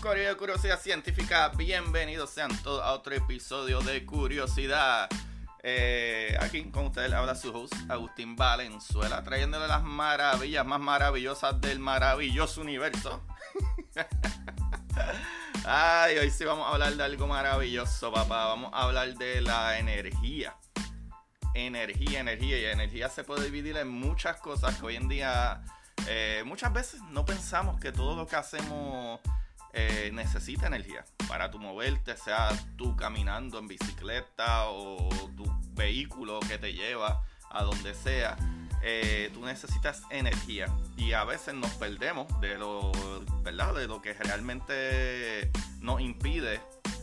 De Curiosidad Científica. Bienvenidos sean todos a otro episodio de Curiosidad. Eh, aquí con ustedes habla su host Agustín Valenzuela, trayéndole las maravillas más maravillosas del maravilloso universo. Ay, hoy sí vamos a hablar de algo maravilloso, papá. Vamos a hablar de la energía. Energía, energía. Y energía se puede dividir en muchas cosas que hoy en día eh, muchas veces no pensamos que todo lo que hacemos eh, necesita energía para tu moverte, sea tú caminando en bicicleta o tu vehículo que te lleva a donde sea. eh, tú necesitas energía y a veces nos perdemos de lo, ¿verdad? De lo que realmente nos impide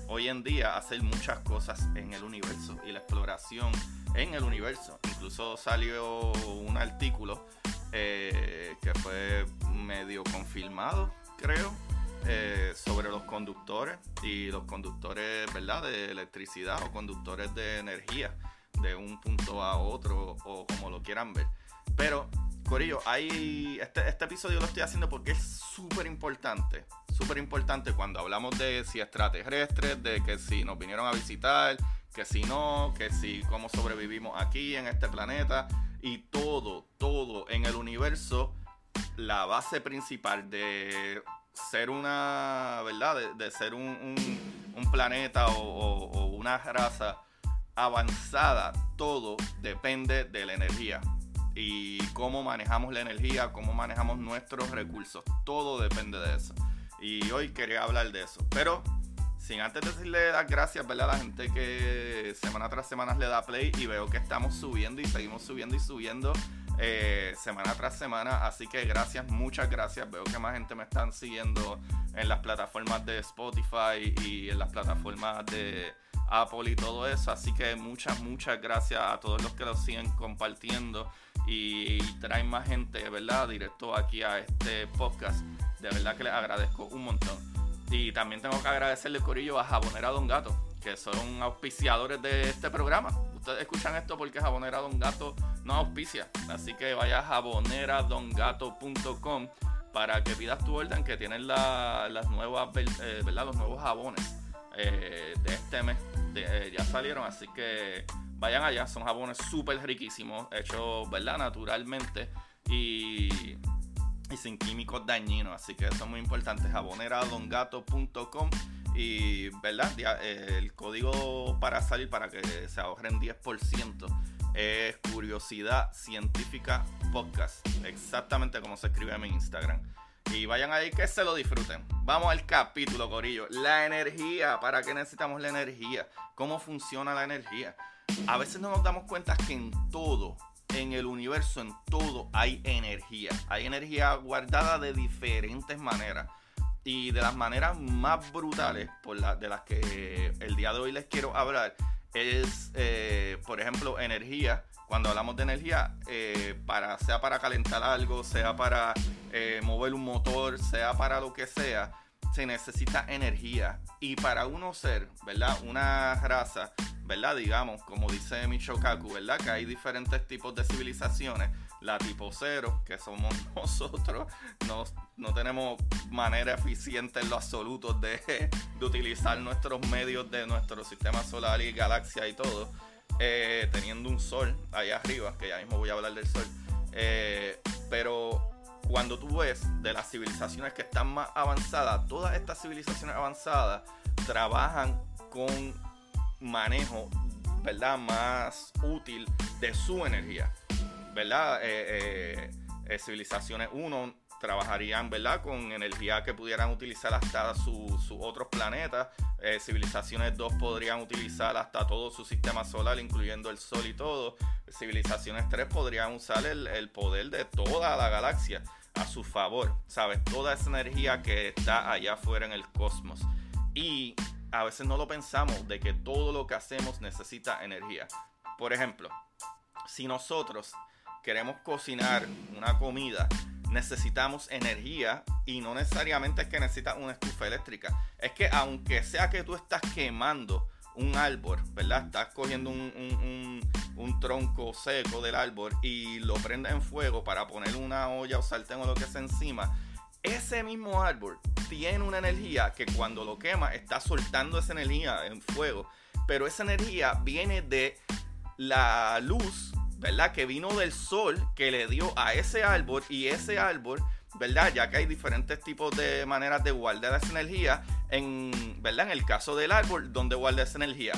hoy en día hacer muchas cosas en el universo y la exploración en el universo. Incluso salió un artículo eh, que fue medio confirmado, creo, eh, sobre los conductores y los conductores, ¿verdad?, de electricidad o conductores de energía de un punto a otro o como lo quieran ver. Pero, Corillo, hay, este, este episodio lo estoy haciendo porque es súper importante, súper importante cuando hablamos de si extraterrestres, de que si nos vinieron a visitar, que si no, que si cómo sobrevivimos aquí en este planeta y todo, todo en el universo, la base principal de ser una, ¿verdad? De, ser un, planeta o, o- o una raza avanzada, todo depende de la energía. Y cómo manejamos la energía, cómo manejamos nuestros recursos, todo depende de eso. Y hoy quería hablar de eso. Pero sin antes decirle las gracias, ¿verdad? A la gente que semana tras semana le da play y veo que estamos subiendo y seguimos subiendo y subiendo eh, semana tras semana. Así que gracias, muchas gracias. Veo que más gente me están siguiendo en las plataformas de Spotify y en las plataformas de Apple y todo eso. Así que muchas, muchas gracias a todos los que lo siguen compartiendo y traen más gente, ¿verdad? Directo aquí a este podcast. De verdad que les agradezco un montón. Y también tengo que agradecerle Corillo a Jabonera Don Gato, que son auspiciadores de este programa. Ustedes escuchan esto porque Jabonera Don Gato no auspicia. Así que vaya a jaboneradongato.com para que pidas tu orden, que tienen la- las nuevas, eh, ¿verdad? los nuevos jabones eh, de este mes. De- eh, ya salieron, así que vayan allá. Son jabones súper riquísimos, hechos ¿verdad? naturalmente. Y y sin químicos dañinos. Así que eso es muy importante. Jaboneradongato.com y, ¿verdad? Eh, el código para salir para que se ahorren 10% es Curiosidad Científica Podcast. Exactamente como se escribe en mi Instagram. Y vayan ahí que se lo disfruten. Vamos al capítulo, Corillo. La energía. ¿Para qué necesitamos la energía? ¿Cómo funciona la energía? A veces no nos damos cuenta que en todo, en el universo, en todo hay energía. Hay energía guardada de diferentes maneras. Y de las maneras más brutales por la, de las que el día de hoy les quiero hablar es, eh, por ejemplo, energía. Cuando hablamos de energía, eh, para, sea para calentar algo, sea para eh, mover un motor, sea para lo que sea, se necesita energía. Y para uno ser, ¿verdad? Una raza, ¿verdad? Digamos, como dice Michio Kaku, ¿verdad? Que hay diferentes tipos de civilizaciones. La tipo cero, que somos nosotros, no, no tenemos manera eficiente en lo absoluto de, de utilizar nuestros medios de nuestro sistema solar y galaxia y todo. eh, teniendo un sol ahí arriba, que ya mismo voy a hablar del sol. Eh, pero cuando tú ves de las civilizaciones que están más avanzadas, todas estas civilizaciones avanzadas trabajan con manejo ¿verdad? Más útil de su energía, ¿verdad? Eh, eh, civilizaciones 1 trabajarían, ¿verdad? Con energía que pudieran utilizar hasta sus otros planetas. civilizaciones 2 podrían utilizar hasta todo su sistema solar, incluyendo el Sol y todo. Civilizaciones 3 podrían usar el, el poder de toda la galaxia a su favor, ¿sabes? Toda esa energía que está allá afuera en el cosmos. Y a veces no lo pensamos de que todo lo que hacemos necesita energía. Por ejemplo, si nosotros queremos cocinar una comida, necesitamos energía y no necesariamente es que necesitas una estufa eléctrica. Es que aunque sea que tú estás quemando un árbol, ¿verdad? Estás cogiendo un, tronco seco del árbol y lo prendes en fuego para poner una olla o sartén o lo que sea encima. Ese mismo árbol tiene una energía que cuando lo quema está soltando esa energía en fuego. Pero esa energía viene de la luz, ¿verdad? Que vino del sol que le dio a ese árbol y ese árbol ¿verdad? Ya que hay diferentes tipos de maneras de guardar esa energía, en, ¿verdad? En el caso del árbol, ¿dónde guarda esa energía?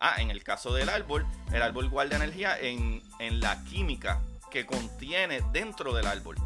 Ah, en el caso del árbol, el árbol guarda energía en, en la química que contiene dentro del árbol,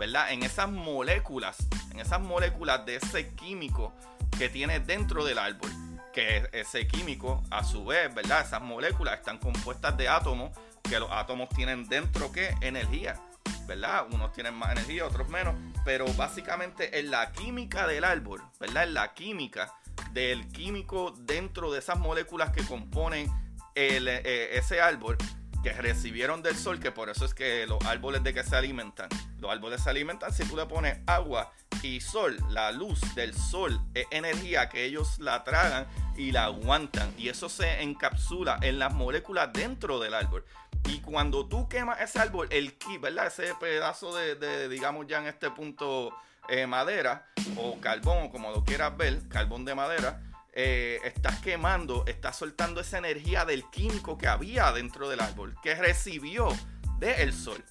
¿verdad? En esas moléculas, en esas moléculas de ese químico que tiene dentro del árbol. Que ese químico, a su vez, ¿verdad? Esas moléculas están compuestas de átomos, que los átomos tienen dentro que energía. ¿verdad? Unos tienen más energía, otros menos, pero básicamente en la química del árbol, ¿verdad? En la química del químico dentro de esas moléculas que componen eh, ese árbol que recibieron del sol, que por eso es que los árboles de que se alimentan. Los árboles se alimentan si tú le pones agua y sol, la luz del sol es energía que ellos la tragan y la aguantan. Y eso se encapsula en las moléculas dentro del árbol. Y cuando tú quemas ese árbol, el ki, ¿verdad? Ese pedazo de, digamos ya en este punto, eh, madera o carbón, como lo quieras ver, carbón de madera, eh, estás quemando, estás soltando esa energía del químico que había dentro del árbol, que recibió del sol.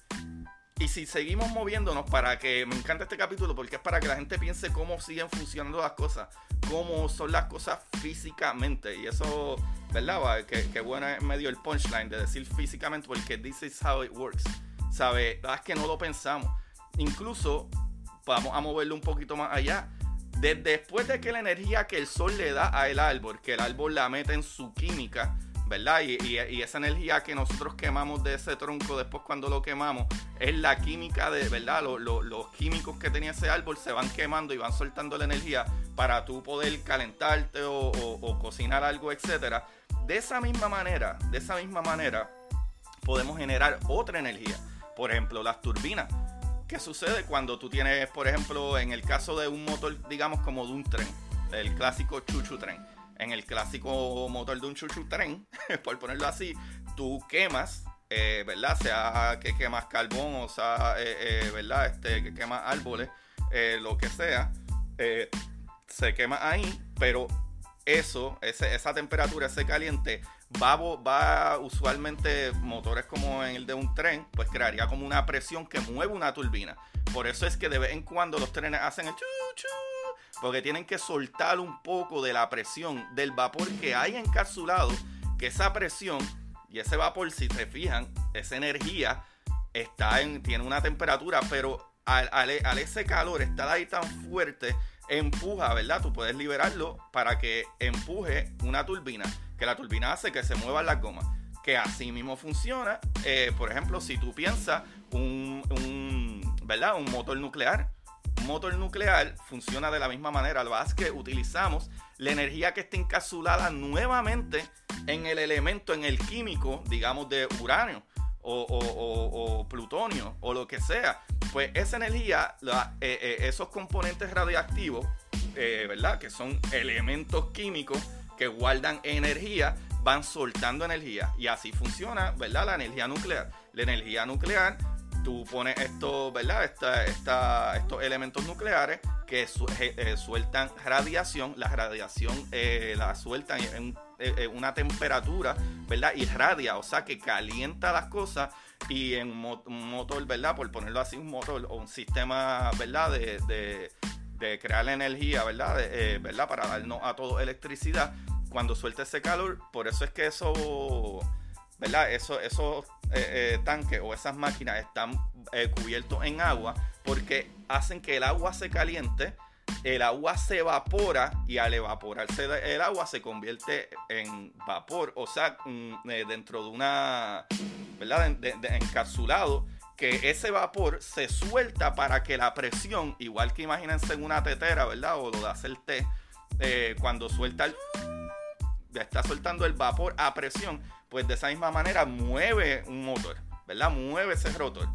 Y si seguimos moviéndonos para que, me encanta este capítulo porque es para que la gente piense cómo siguen funcionando las cosas, cómo son las cosas físicamente. Y eso, ¿verdad? Que, que bueno es medio el punchline de decir físicamente porque this is how it works. ¿Sabe? Es que no lo pensamos. Incluso, vamos a moverlo un poquito más allá. Después de que la energía que el sol le da al árbol, que el árbol la mete en su química, ¿verdad? Y, esa energía que nosotros quemamos de ese tronco después cuando lo quemamos es la química de, ¿verdad? los químicos que tenía ese árbol se van quemando y van soltando la energía para tú poder calentarte o, cocinar algo, etcétera. De esa misma manera, de esa misma manera, podemos generar otra energía. Por ejemplo, las turbinas. ¿Qué sucede cuando tú tienes, por ejemplo, en el caso de un motor, digamos, como de un tren, el clásico chuchu tren? en el clásico motor de un chuchu tren, por ponerlo así, tú quemas, eh, ¿verdad? Sea que quemas carbón o sea, eh, eh, ¿verdad? Este, que quemas árboles, lo que sea, se quema ahí, pero eso, esa temperatura, ese caliente, va, va usualmente motores como en el de un tren, pues crearía como una presión que mueve una turbina. Por eso es que de vez en cuando los trenes hacen el chu, chu porque tienen que soltar un poco de la presión del vapor que hay encapsulado, que esa presión y ese vapor, si se fijan, esa energía está en, tiene una temperatura, pero al, ese calor estar ahí tan fuerte, empuja, ¿verdad? Tú puedes liberarlo para que empuje una turbina, que la turbina hace que se muevan las gomas, que así mismo funciona. Eh, por ejemplo, si tú piensas un, un, ¿verdad? un motor nuclear, motor nuclear funciona de la misma manera. Lo es que utilizamos la energía que está encapsulada nuevamente en el elemento, en el químico, digamos, de uranio o, plutonio o lo que sea. Pues esa energía, eh, eh, esos componentes radioactivos, eh, ¿verdad? Que son elementos químicos que guardan energía, van soltando energía. Y así funciona, ¿verdad? La energía nuclear. La energía nuclear tú pones esto, ¿verdad? Esta, estos elementos nucleares que eh, sueltan radiación, la radiación eh, la sueltan en, una temperatura, ¿verdad? Irradia, o sea que calienta las cosas y en un motor, ¿verdad? Por ponerlo así, un motor o un sistema, ¿verdad? De, de, crear energía, ¿verdad? Eh, ¿verdad? Para darnos a todo electricidad, cuando suelta ese calor, por eso es que eso, ¿verdad? Eso, esos eh, eh, tanques o esas máquinas están eh, cubiertos en agua porque hacen que el agua se caliente, el agua se evapora y al evaporarse el agua se convierte en vapor, o sea, mm, dentro de una, ¿verdad? encapsulado que ese vapor se suelta para que la presión, igual que imagínense en una tetera, ¿verdad? O lo de hacer té, cuando suelta el, está soltando el vapor a presión, pues de esa misma manera mueve un motor, ¿verdad? Mueve ese rotor.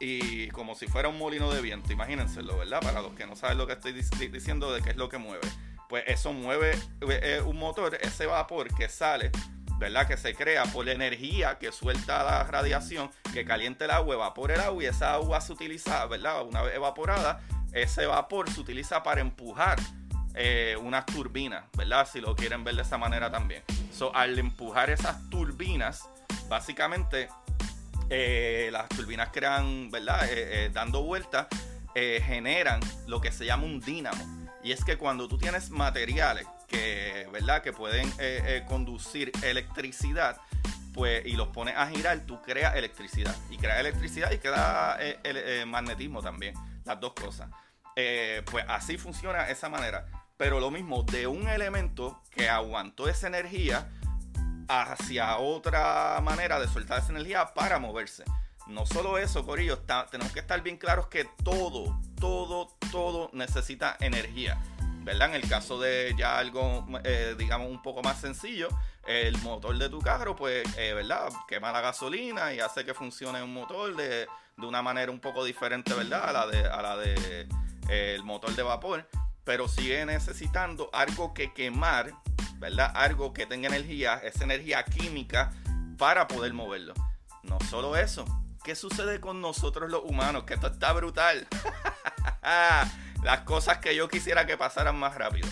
Y como si fuera un molino de viento, imagínenselo, ¿verdad? Para los que no saben lo que estoy diciendo de qué es lo que mueve. Pues eso mueve eh, eh, un motor, ese vapor que sale, ¿verdad? Que se crea por la energía que suelta la radiación, que calienta el agua, evapora el agua y esa agua se utiliza, ¿verdad? Una vez evaporada, ese vapor se utiliza para empujar eh, unas turbinas, ¿verdad? Si lo quieren ver de esa manera también. Al empujar esas turbinas, básicamente eh, las turbinas crean, ¿verdad? Eh, dando vueltas, generan lo que se llama un dínamo. Y es que cuando tú tienes materiales que, ¿verdad? Que pueden conducir electricidad, pues, y los pones a girar, tú creas electricidad. Y creas electricidad y crea el, magnetismo también. Las dos cosas. pues así funciona esa manera. Pero lo mismo, de un elemento que aguantó esa energía hacia otra manera de soltar esa energía para moverse. No solo eso, Corillo, tenemos que estar bien claros que todo, todo, todo necesita energía. ¿Verdad? En el caso de ya algo, eh, digamos, un poco más sencillo, el motor de tu carro, pues, eh, ¿verdad? Quema la gasolina y hace que funcione un motor de, de una manera un poco diferente, ¿verdad? A la de, la de eh, el motor de vapor pero sigue necesitando algo que quemar, ¿verdad? Algo que tenga energía, esa energía química para poder moverlo. No solo eso, ¿qué sucede con nosotros los humanos? Que esto está brutal. Las cosas que yo quisiera que pasaran más rápido.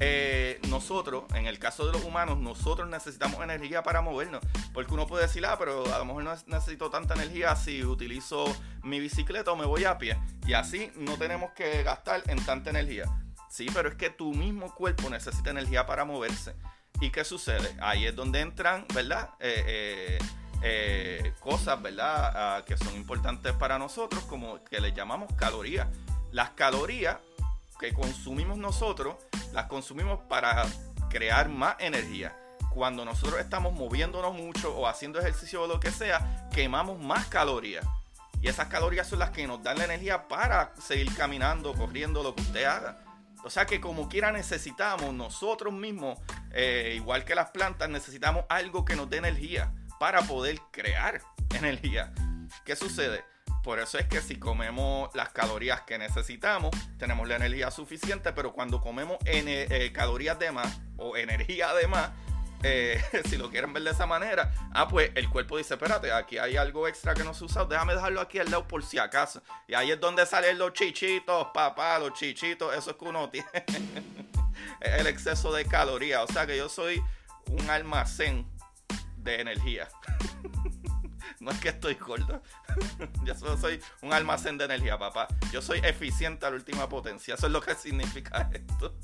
Eh, nosotros, en el caso de los humanos, nosotros necesitamos energía para movernos. Porque uno puede decir, ah, pero a lo mejor no necesito tanta energía si utilizo mi bicicleta o me voy a pie. Y así no tenemos que gastar en tanta energía. Sí, pero es que tu mismo cuerpo necesita energía para moverse. ¿Y qué sucede? Ahí es donde entran, ¿verdad? Eh, eh, eh, cosas, ¿verdad? Ah, que son importantes para nosotros, como que le llamamos calorías. Las calorías que consumimos nosotros, las consumimos para crear más energía. Cuando nosotros estamos moviéndonos mucho o haciendo ejercicio o lo que sea, quemamos más calorías. Y esas calorías son las que nos dan la energía para seguir caminando, corriendo, lo que usted haga. O sea que como quiera necesitamos nosotros mismos, eh, igual que las plantas, necesitamos algo que nos dé energía para poder crear energía. ¿Qué sucede? Por eso es que si comemos las calorías que necesitamos, tenemos la energía suficiente, pero cuando comemos eh, calorías de más o energía de más, eh, si lo quieren ver de esa manera, ah, pues el cuerpo dice, espérate, aquí hay algo extra que no se usa, déjame dejarlo aquí al lado por si acaso. Y ahí es donde salen los chichitos, papá, los chichitos, eso es que uno tiene el exceso de calorías. O sea que yo soy un almacén de energía. no es que estoy gordo. yo soy un almacén de energía, papá. Yo soy eficiente a la última potencia. Eso es lo que significa esto.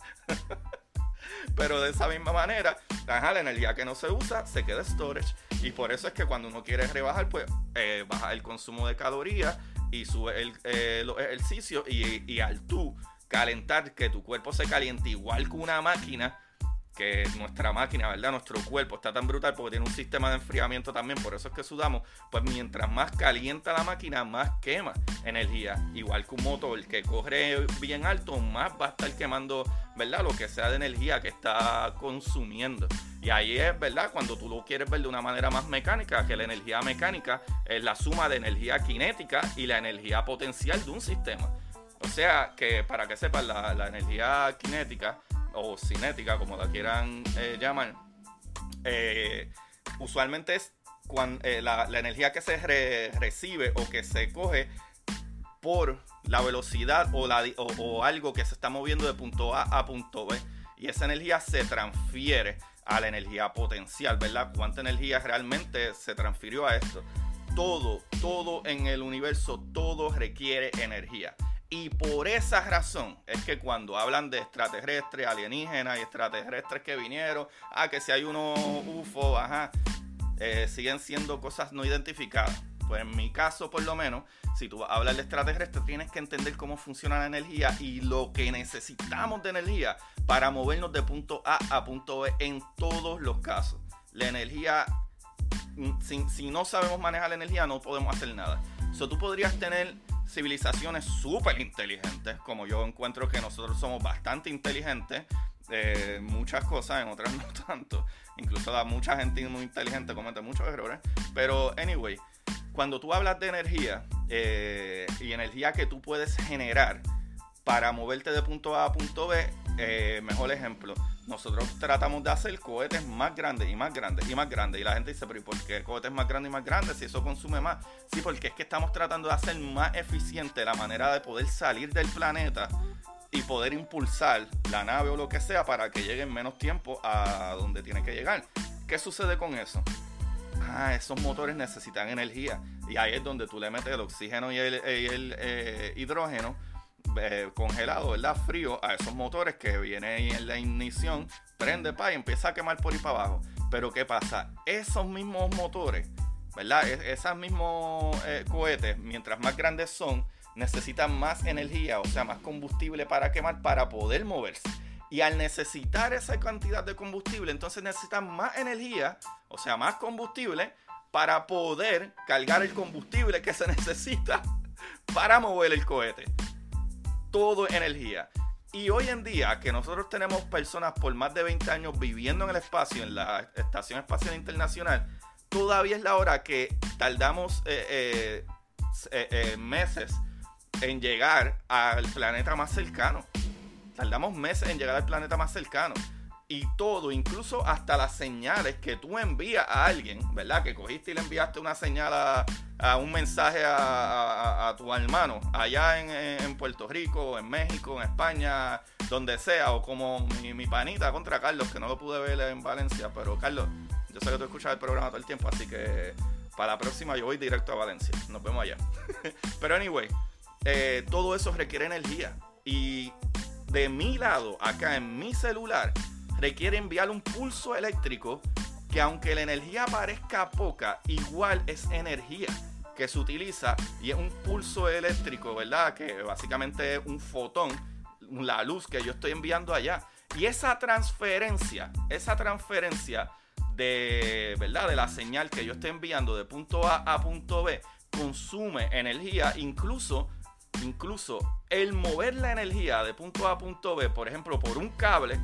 Pero de esa misma manera, la energía que no se usa se queda storage. Y por eso es que cuando uno quiere rebajar, pues eh, baja el consumo de calorías y sube el, eh, los ejercicios. Y, y al tú calentar, que tu cuerpo se caliente igual que una máquina, que nuestra máquina, ¿verdad? Nuestro cuerpo está tan brutal porque tiene un sistema de enfriamiento también, por eso es que sudamos, pues mientras más calienta la máquina, más quema energía. Igual que un motor que corre bien alto, más va a estar quemando, ¿verdad? Lo que sea de energía que está consumiendo. Y ahí es, ¿verdad? Cuando tú lo quieres ver de una manera más mecánica, que la energía mecánica es la suma de energía cinética y la energía potencial de un sistema. O sea que para que sepan, la, la energía cinética o cinética, como la quieran eh, llamar, eh, usualmente es cuando, eh, la, energía que se recibe o que se coge por la velocidad o, la, o, algo que se está moviendo de punto A a punto B. Y esa energía se transfiere a la energía potencial, ¿verdad? ¿Cuánta energía realmente se transfirió a esto? Todo, todo en el universo, todo requiere energía Y por esa razón es que cuando hablan de extraterrestres, alienígenas y extraterrestres que vinieron, ah, que si hay unos UFO, ajá, eh, siguen siendo cosas no identificadas. Pues en mi caso, por lo menos, si tú hablas de extraterrestre, tienes que entender cómo funciona la energía y lo que necesitamos de energía para movernos de punto A a punto B en todos los casos. La energía, mm, si, si no sabemos manejar la energía, no podemos hacer nada. So, tú podrías tener civilizaciones súper inteligentes, como yo encuentro que nosotros somos bastante inteligentes, eh, muchas cosas, en otras no tanto. Incluso la mucha gente muy inteligente comete muchos errores. Pero, anyway, cuando tú hablas de energía eh, y energía que tú puedes generar para moverte de punto A a punto B, eh, mejor ejemplo, nosotros tratamos de hacer cohetes más grandes y más grandes y más grandes. Y la gente dice, pero ¿y por qué cohetes más grandes y más grandes si eso consume más? Sí, porque es que estamos tratando de hacer más eficiente la manera de poder salir del planeta y poder impulsar la nave o lo que sea para que llegue en menos tiempo a donde tiene que llegar. ¿Qué sucede con eso? Ah, esos motores necesitan energía. Y ahí es donde tú le metes el oxígeno y el, eh, hidrógeno eh, congelado, ¿verdad? Frío a esos motores que viene en la ignición, prende pa y empieza a quemar por ahí para abajo. Pero ¿qué pasa? Esos mismos motores, ¿verdad? esos mismos eh, cohetes, mientras más grandes son, necesitan más energía, o sea, más combustible para quemar para poder moverse. Y al necesitar esa cantidad de combustible, entonces necesitan más energía, o sea, más combustible, para poder cargar el combustible que se necesita para mover el cohete todo energía. Y hoy en día, que nosotros tenemos personas por más de 20 años viviendo en el espacio, en la Estación Espacial Internacional, todavía es la hora que tardamos eh, eh, eh, meses en llegar al planeta más cercano. Tardamos meses en llegar al planeta más cercano. Y todo, incluso hasta las señales que tú envías a alguien, ¿verdad? Que cogiste y le enviaste una señal a, a un mensaje a, tu hermano allá en, Puerto Rico, en México, en España, donde sea, o como mi, panita contra Carlos, que no lo pude ver en Valencia, pero Carlos, yo sé que tú escuchas el programa todo el tiempo, así que para la próxima yo voy directo a Valencia, nos vemos allá. pero anyway, eh, todo eso requiere energía y de mi lado, acá en mi celular, requiere enviar un pulso eléctrico que aunque la energía parezca poca, igual es energía que se utiliza y es un pulso eléctrico, ¿verdad? Que básicamente es un fotón, la luz que yo estoy enviando allá. Y esa transferencia, esa transferencia de, ¿verdad? De la señal que yo estoy enviando de punto A a punto B consume energía, incluso, incluso el mover la energía de punto A a punto B, por ejemplo, por un cable,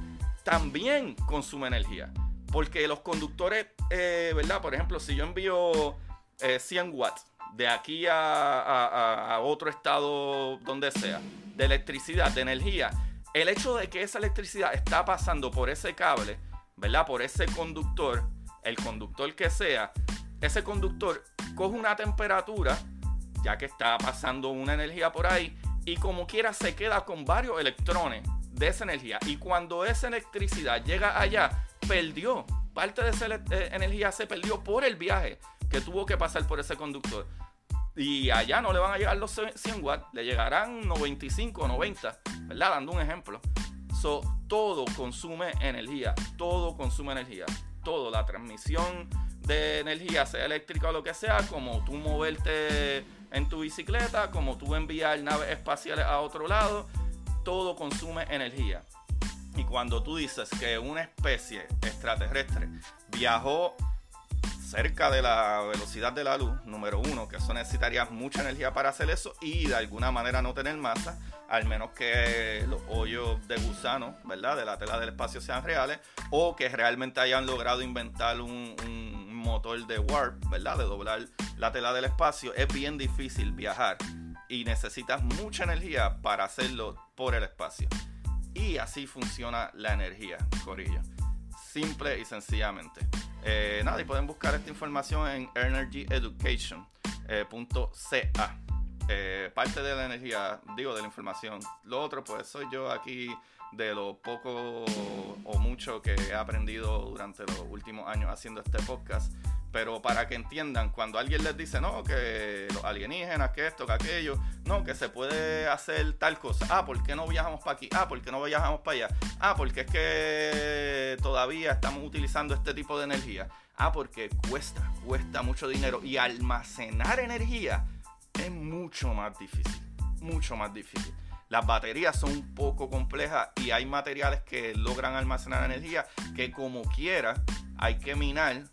también consume energía. Porque los conductores, eh, ¿verdad? Por ejemplo, si yo envío 100 eh, watts de aquí a, otro estado, donde sea, de electricidad, de energía, el hecho de que esa electricidad está pasando por ese cable, ¿verdad? Por ese conductor, el conductor que sea, ese conductor coge una temperatura, ya que está pasando una energía por ahí, y como quiera se queda con varios electrones de esa energía. Y cuando esa electricidad llega allá, perdió. Parte de esa eh, energía se perdió por el viaje que tuvo que pasar por ese conductor. Y allá no le van a llegar los 100 watts, le llegarán 95 o 90, ¿verdad? Dando un ejemplo. So, todo consume energía, todo consume energía, todo, la transmisión de energía, sea eléctrica o lo que sea, como tú moverte en tu bicicleta, como tú enviar naves espaciales a otro lado, todo consume energía. Y cuando tú dices que una especie extraterrestre viajó cerca de la velocidad de la luz, número uno, que eso necesitaría mucha energía para hacer eso y de alguna manera no tener masa, al menos que los hoyos de gusano, ¿verdad? De la tela del espacio sean reales, o que realmente hayan logrado inventar un, un motor de warp, ¿verdad? De doblar la tela del espacio. Es bien difícil viajar y necesitas mucha energía para hacerlo por el espacio. Y así funciona la energía, Corillo. Simple y sencillamente. Eh, nada, pueden buscar esta información en energyeducation.ca. Eh, parte de la energía, digo, de la información. Lo otro, pues soy yo aquí de lo poco o mucho que he aprendido durante los últimos años haciendo este podcast. Pero para que entiendan, cuando alguien les dice, no, que los alienígenas, que esto, que aquello, no, que se puede hacer tal cosa. Ah, ¿por qué no viajamos para aquí? Ah, ¿por qué no viajamos para allá? Ah, porque es que todavía estamos utilizando este tipo de energía. Ah, porque cuesta, cuesta mucho dinero. Y almacenar energía es mucho más difícil. Mucho más difícil. Las baterías son un poco complejas y hay materiales que logran almacenar energía que como quiera hay que minar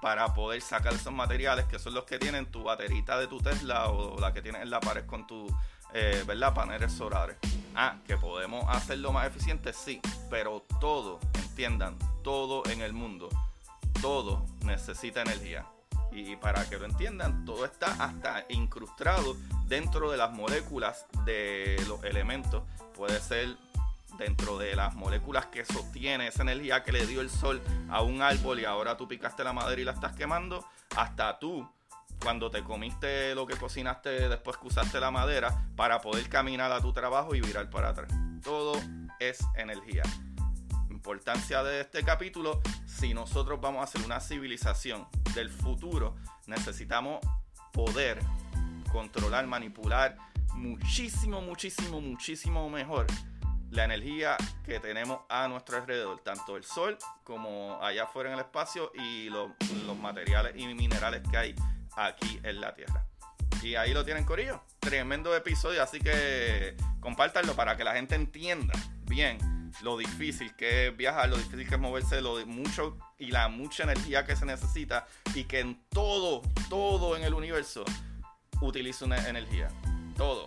para poder sacar esos materiales que son los que tienen tu baterita de tu Tesla o la que tienes en la pared con tu eh, ¿verdad? paneles solares. Ah, que podemos hacerlo más eficiente, sí, pero todo, entiendan, todo en el mundo, todo necesita energía. Y para que lo entiendan, todo está hasta incrustado dentro de las moléculas de los elementos. Puede ser dentro de las moléculas que sostiene esa energía que le dio el sol a un árbol y ahora tú picaste la madera y la estás quemando, hasta tú cuando te comiste lo que cocinaste después que usaste la madera para poder caminar a tu trabajo y virar para atrás. Todo es energía. Importancia de este capítulo, si nosotros vamos a hacer una civilización del futuro, necesitamos poder controlar, manipular muchísimo, muchísimo, muchísimo mejor la energía que tenemos a nuestro alrededor, tanto el sol como allá afuera en el espacio y los, materiales y minerales que hay aquí en la Tierra. Y ahí lo tienen, Corillo. Tremendo episodio, así que compártanlo para que la gente entienda bien lo difícil que es viajar, lo difícil que es moverse, lo de mucho y la mucha energía que se necesita y que en todo, todo en el universo utiliza una energía. Todo.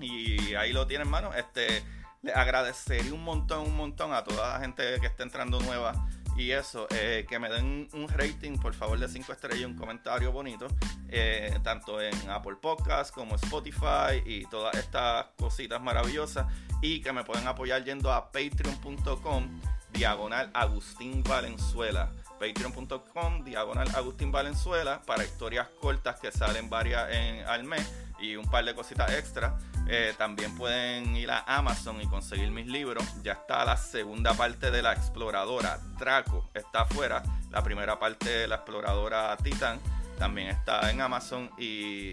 Y ahí lo tienen, hermano. Este, le agradecería un montón, un montón a toda la gente que está entrando nueva y eso, eh, que me den un rating, por favor, de 5 estrellas un comentario bonito, eh, tanto en Apple Podcasts como Spotify y todas estas cositas maravillosas, y que me pueden apoyar yendo a patreon.com diagonal Agustín Valenzuela. Patreon.com diagonal Agustín Valenzuela para historias cortas que salen varias en, al mes y un par de cositas extra. Eh, también pueden ir a Amazon y conseguir mis libros. Ya está la segunda parte de la exploradora Draco, está afuera. La primera parte de la exploradora Titan también está en Amazon y,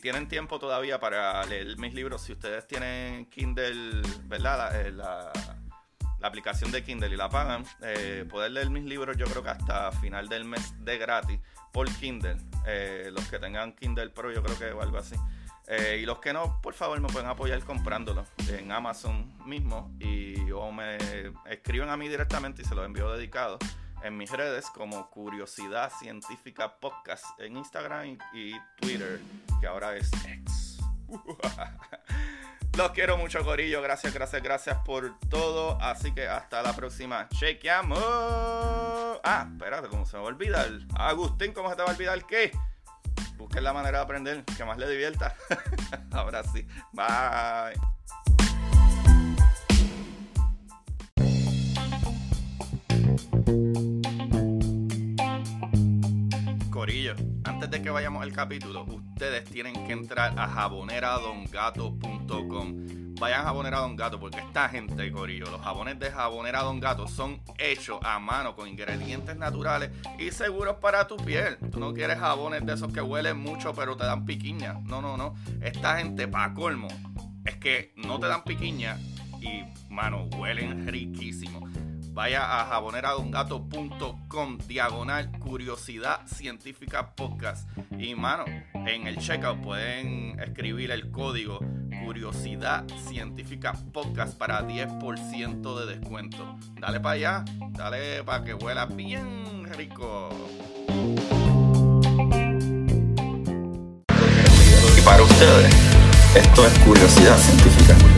tienen tiempo todavía para leer mis libros. Si ustedes tienen Kindle, ¿verdad? La, eh, la, aplicación de Kindle y la pagan, eh, poder leer mis libros yo creo que hasta final del mes de gratis por Kindle. Eh, los que tengan Kindle Pro, yo creo que o algo así. Eh, y los que no, por favor, me pueden apoyar comprándolo en Amazon mismo. Y o me escriben a mí directamente y se los envío dedicado en mis redes como Curiosidad Científica Podcast en Instagram y, Twitter, que ahora es X. Los quiero mucho, Corillo. Gracias, gracias, gracias por todo. Así que hasta la próxima. Chequeamos. Ah, espérate, ¿cómo se me va a olvidar? Agustín, ¿cómo se te va a olvidar qué? Busquen la manera de aprender que más le divierta. Ahora sí. Bye. Corillo, antes de que vayamos al capítulo, ustedes tienen que entrar a jaboneradongato.com vayan a Jabonera Don Gato, porque esta gente, Corillo, los jabones de Jabonera Don Gato son hechos a mano con ingredientes naturales y seguros para tu piel. Tú no quieres jabones de esos que huelen mucho pero te dan piquiña. No, no, no. Esta gente, para colmo, es que no te dan piquiña y, mano, huelen riquísimo vaya a jaboneradongato.com diagonal curiosidad científica podcast. Y mano en el checkout pueden escribir el código curiosidad científica podcast para 10% de descuento. Dale para allá dale para que huela bien rico. Y para ustedes esto es curiosidad científica